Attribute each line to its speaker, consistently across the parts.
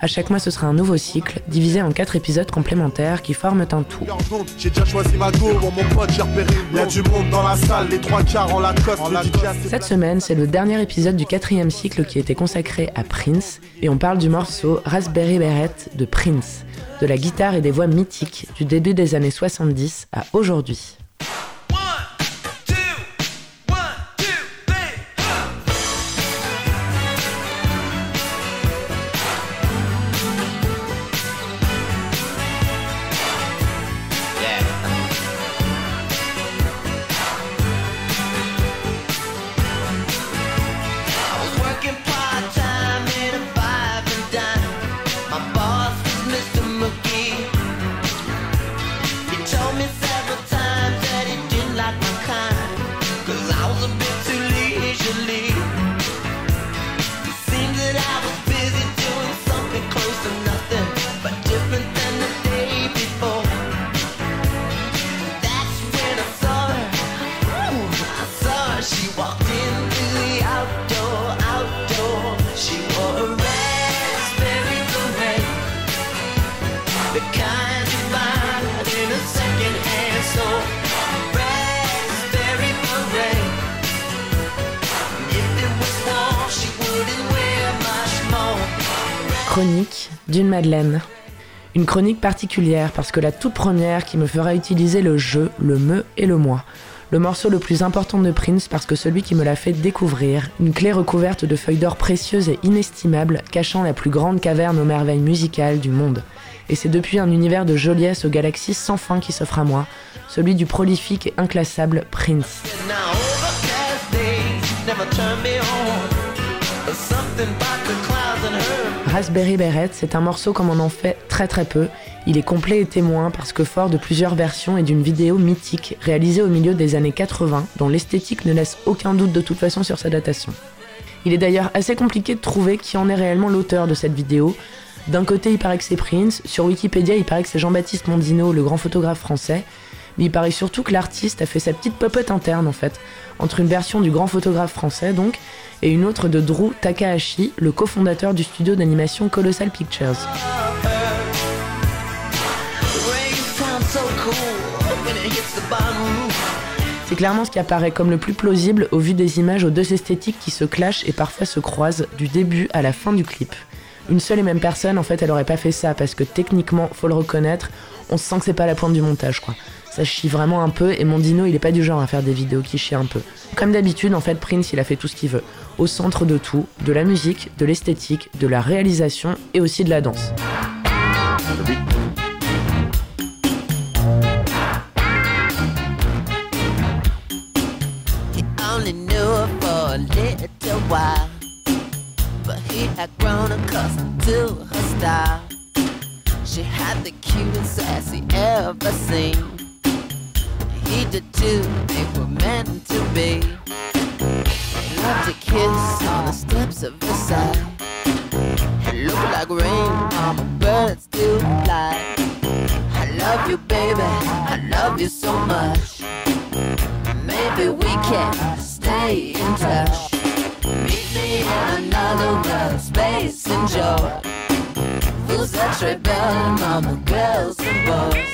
Speaker 1: À chaque mois, ce sera un nouveau cycle, divisé en quatre épisodes complémentaires qui forment un tout.
Speaker 2: J'ai déjà choisi ma go, mon pote, j'ai repéré. Il y a du monde dans la salle, les trois quarts en la cote.
Speaker 1: Cette semaine, c'est le dernier épisode du quatrième cycle qui était consacré à Prince, et on parle du morceau Raspberry Beret de Prince, de la guitare et des voix mythiques du début des années 70 à aujourd'hui. Chronique d'une Madeleine. Une chronique particulière parce que la toute première qui me fera utiliser le je, le me et le moi. Le morceau le plus important de Prince parce que celui qui me l'a fait découvrir, une clé recouverte de feuilles d'or précieuses et inestimables cachant la plus grande caverne aux merveilles musicales du monde. Et c'est depuis un univers de joliesse aux galaxies sans fin qui s'offre à moi, celui du prolifique et inclassable Prince. Raspberry Beret, c'est un morceau comme on en fait très très peu. Il est complet et témoin parce que fort de plusieurs versions et d'une vidéo mythique réalisée au milieu des années 80 dont l'esthétique ne laisse aucun doute de toute façon sur sa datation. Il est d'ailleurs assez compliqué de trouver qui en est réellement l'auteur de cette vidéo. D'un côté, il paraît que c'est Prince, sur Wikipédia, il paraît que c'est Jean-Baptiste Mondino, le grand photographe français, mais il paraît surtout que l'artiste a fait sa petite popote interne en fait, entre une version du grand photographe français donc, et une autre de Drew Takahashi, le cofondateur du studio d'animation Colossal Pictures. C'est clairement ce qui apparaît comme le plus plausible au vu des images aux deux esthétiques qui se clashent et parfois se croisent du début à la fin du clip. Une seule et même personne, en fait, elle aurait pas fait ça parce que techniquement, faut le reconnaître, on sent que c'est pas la pointe du montage, quoi ça chie vraiment un peu et mon dino il est pas du genre à faire des vidéos qui chient un peu. Comme d'habitude en fait Prince il a fait tout ce qu'il veut, au centre de tout, de la musique, de l'esthétique, de la réalisation et aussi de la danse. She had the cutest sassy ever seen. He did too. They were meant to be. Love to kiss on the steps of Versailles. It looked like rain, mama, birds do fly. I love you, baby. I love you so much. Maybe we can stay in touch. Meet me in another world, space and joy. Fools that rebel, mama, girls and boys.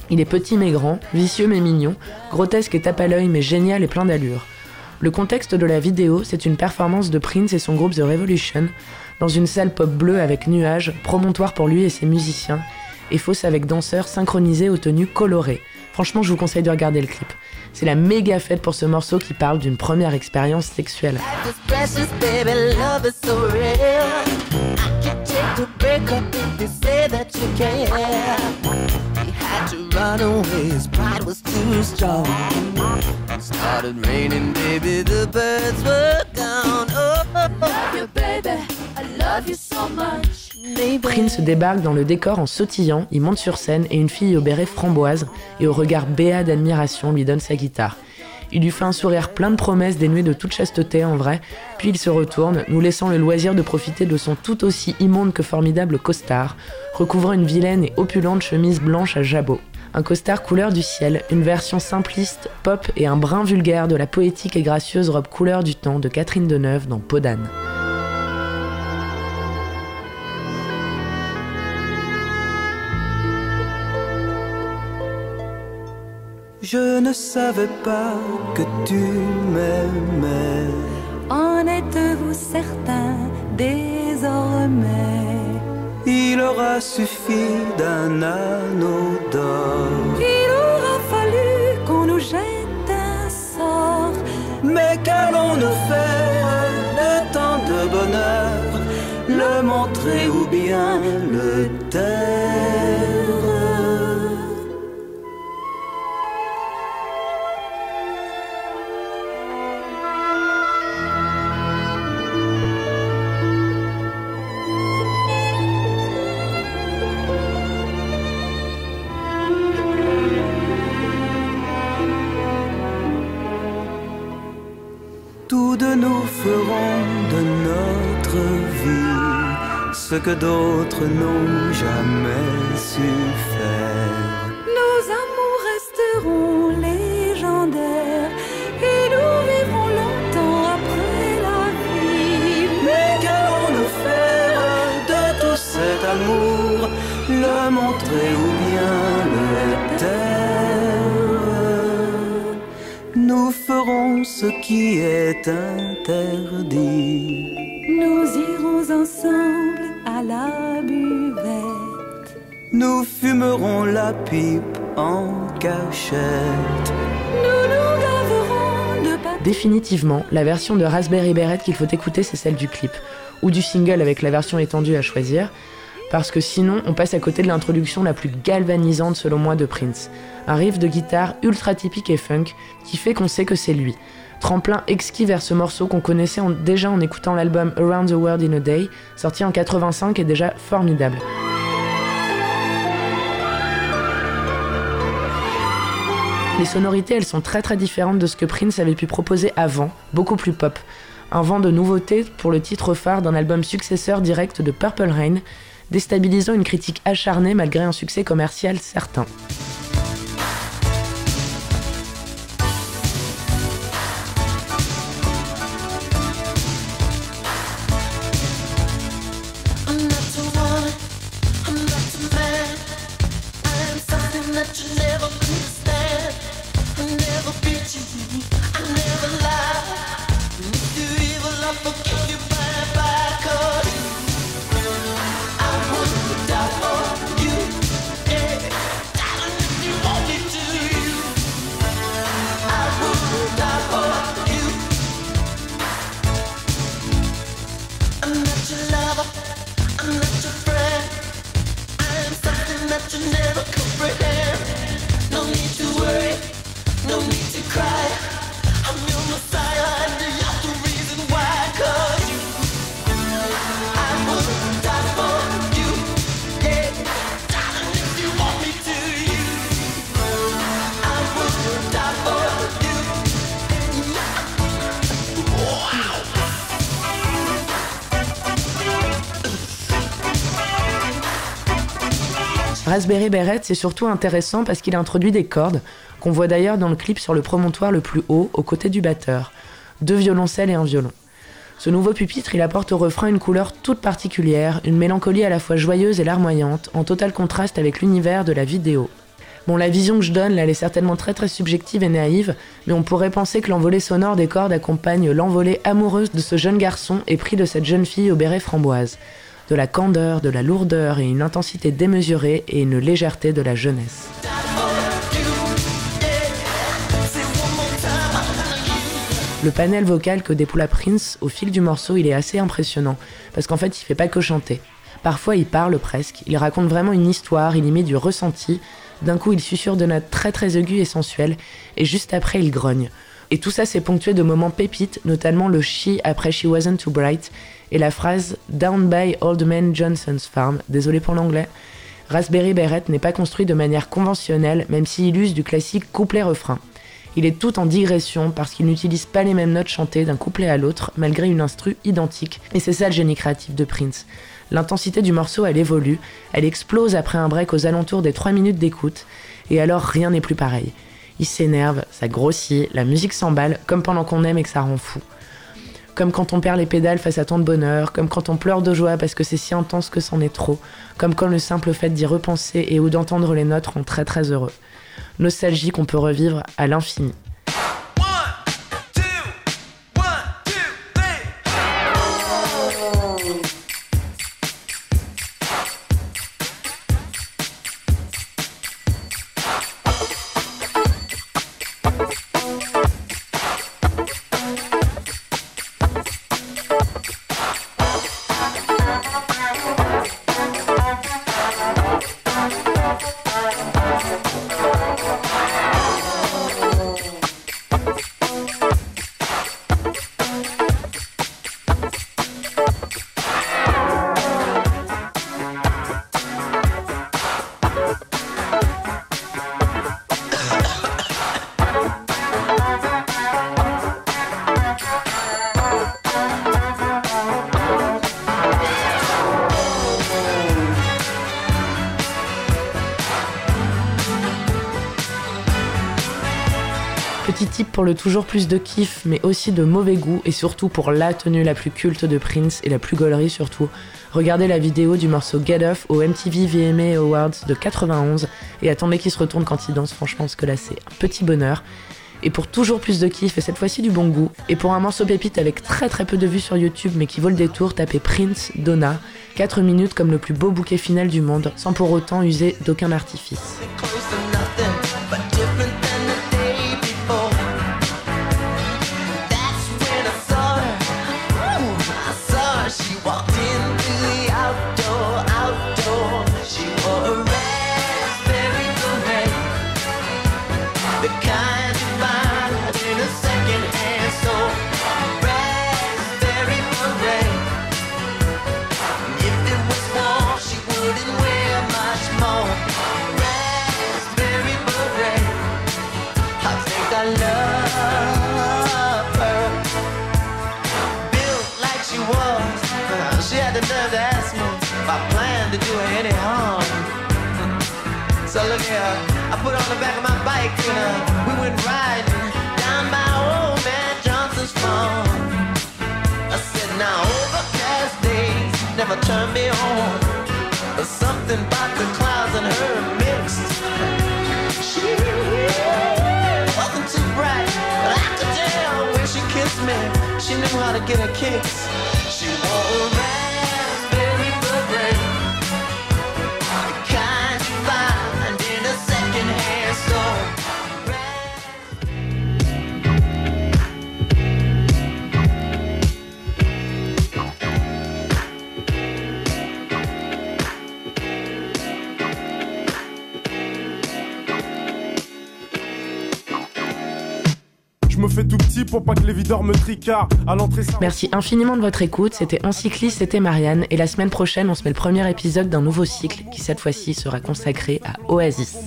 Speaker 1: Il est petit mais grand, vicieux mais mignon, grotesque et tape à l'œil mais génial et plein d'allure. Le contexte de la vidéo, c'est une performance de Prince et son groupe The Revolution dans une salle pop bleue avec nuages, promontoire pour lui et ses musiciens,
Speaker 3: et fausse avec danseurs synchronisés aux tenues colorées. Franchement, je vous conseille de regarder le clip. C'est la méga fête pour ce morceau qui parle d'une première expérience sexuelle. Prince débarque dans le décor en sautillant, il monte sur scène et une fille au béret framboise et au regard béat d'admiration lui donne sa guitare. Il lui fait un sourire plein de promesses dénuées de toute chasteté en vrai, puis il se retourne, nous laissant le loisir de profiter de son tout aussi immonde que formidable costard, recouvrant une vilaine et opulente chemise blanche à jabot. Un costard couleur du ciel, une version simpliste, pop et un brin vulgaire de la poétique et gracieuse robe couleur du temps de Catherine Deneuve dans Podane.
Speaker 4: Je ne savais pas que tu m'aimais.
Speaker 5: En êtes-vous certain désormais?
Speaker 4: Il aura suffi d'un anneau d'or.
Speaker 5: Il aura fallu qu'on nous jette un sort.
Speaker 4: Mais qu'allons-nous faire de tant de bonheur Le montrer ou bien nous ferons de notre vie ce que d'autres n'ont jamais su faire.
Speaker 5: Nos amours resteront légendaires et nous vivrons longtemps après la vie.
Speaker 4: Mais qu'allons-nous faire de tout cet amour? Le montrer ou bien le Nous ferons ce qui est interdit.
Speaker 5: Nous irons ensemble à la buvette.
Speaker 4: Nous fumerons la pipe en cachette.
Speaker 5: Nous nous gaverons de papier.
Speaker 3: Définitivement, la version de Raspberry Beret qu'il faut écouter, c'est celle du clip, ou du single avec la version étendue à choisir, parce que sinon on passe à côté de l'introduction la plus galvanisante selon moi de Prince. Un riff de guitare ultra typique et funk qui fait qu'on sait que c'est lui. Tremplin exquis vers ce morceau qu'on connaissait déjà en écoutant l'album Around the World in a Day, sorti en 85 et déjà formidable. Les sonorités, elles sont très très différentes de ce que Prince avait pu proposer avant, beaucoup plus pop. Un vent de nouveauté pour le titre phare d'un album successeur direct de Purple Rain, déstabilisant une critique acharnée malgré un succès commercial certain. Raspberry Beret, c'est surtout intéressant parce qu'il introduit des cordes, qu'on voit d'ailleurs dans le clip sur le promontoire le plus haut, aux côtés du batteur. Deux violoncelles et un violon. Ce nouveau pupitre, il apporte au refrain une couleur toute particulière, une mélancolie à la fois joyeuse et larmoyante, en total contraste avec l'univers de la vidéo. Bon, la vision que je donne, là, elle est certainement très très subjective et naïve, mais on pourrait penser que l'envolée sonore des cordes accompagne l'envolée amoureuse de ce jeune garçon épris de cette jeune fille au béret framboise. De la candeur, de la lourdeur et une intensité démesurée et une légèreté de la jeunesse. Le panel vocal que déploie Prince au fil du morceau, il est assez impressionnant, parce qu'en fait, il fait pas que chanter. Parfois, il parle presque, il raconte vraiment une histoire, il y met du ressenti. D'un coup, il susurre de notes très très aiguës et sensuelles, et juste après, il grogne. Et tout ça, c'est ponctué de moments pépites, notamment le she après She Wasn't Too Bright, et la phrase Down by Old Man Johnson's Farm, désolé pour l'anglais. Raspberry Beret n'est pas construit de manière conventionnelle, même s'il use du classique couplet-refrain. Il est tout en digression parce qu'il n'utilise pas les mêmes notes chantées d'un couplet à l'autre, malgré une instru identique. Et c'est ça le génie créatif de Prince. L'intensité du morceau, elle évolue, elle explose après un break aux alentours des 3 minutes d'écoute, et alors rien n'est plus pareil. Il s'énerve, ça grossit, la musique s'emballe, comme pendant qu'on aime et que ça rend fou. Comme quand on perd les pédales face à tant de bonheur, comme quand on pleure de joie parce que c'est si intense que c'en est trop, comme quand le simple fait d'y repenser et ou d'entendre les notes rend très très heureux nostalgie qu'on peut revivre à l'infini. Petit type pour le toujours plus de kiff, mais aussi de mauvais goût, et surtout pour la tenue la plus culte de Prince et la plus gaulerie surtout. Regardez la vidéo du morceau Get Off au MTV VMA Awards de 91 et attendez qu'il se retourne quand il danse, franchement, parce que là c'est un petit bonheur. Et pour toujours plus de kiff et cette fois-ci du bon goût, et pour un morceau pépite avec très très peu de vues sur YouTube mais qui vaut le détour, tapez Prince Donna, 4 minutes comme le plus beau bouquet final du monde, sans pour autant user d'aucun artifice. I put on the back of my bike and uh, we went riding down by old man Johnson's farm. I said, now overcast days never turn me on. But something about the clouds and her mixed. She wasn't too bright, but I could tell when she kissed me, she knew how to get her kicks. Pour pas que les videurs me tricardent. À l'entrée, Merci infiniment de votre écoute. C'était Encycliste, c'était Marianne. Et la semaine prochaine, on se met le premier épisode d'un nouveau cycle qui, cette fois-ci, sera consacré à Oasis.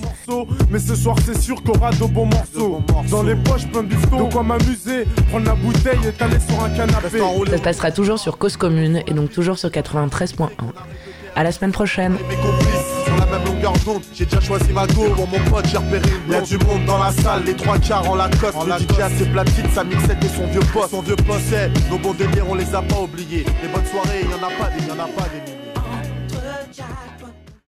Speaker 3: Mais ce soir, c'est sûr qu'on aura de bons morceaux. Dans les poches, plein de de quoi m'amuser. Prendre la bouteille et t'aller sur un canapé. Ça se passera toujours sur Cause Commune et donc toujours sur 93.1. À la semaine prochaine la. J'ai déjà choisi ma go, pour mon pote, j'ai repéré une Y'a du monde dans la salle, les trois quarts en Lacoste. En le DJ a ses platines, sa mixette et son vieux poste. Son vieux poste, nos bons délires, on les a pas oubliés. Les bonnes soirées, y'en a pas des, y'en a pas des milliers.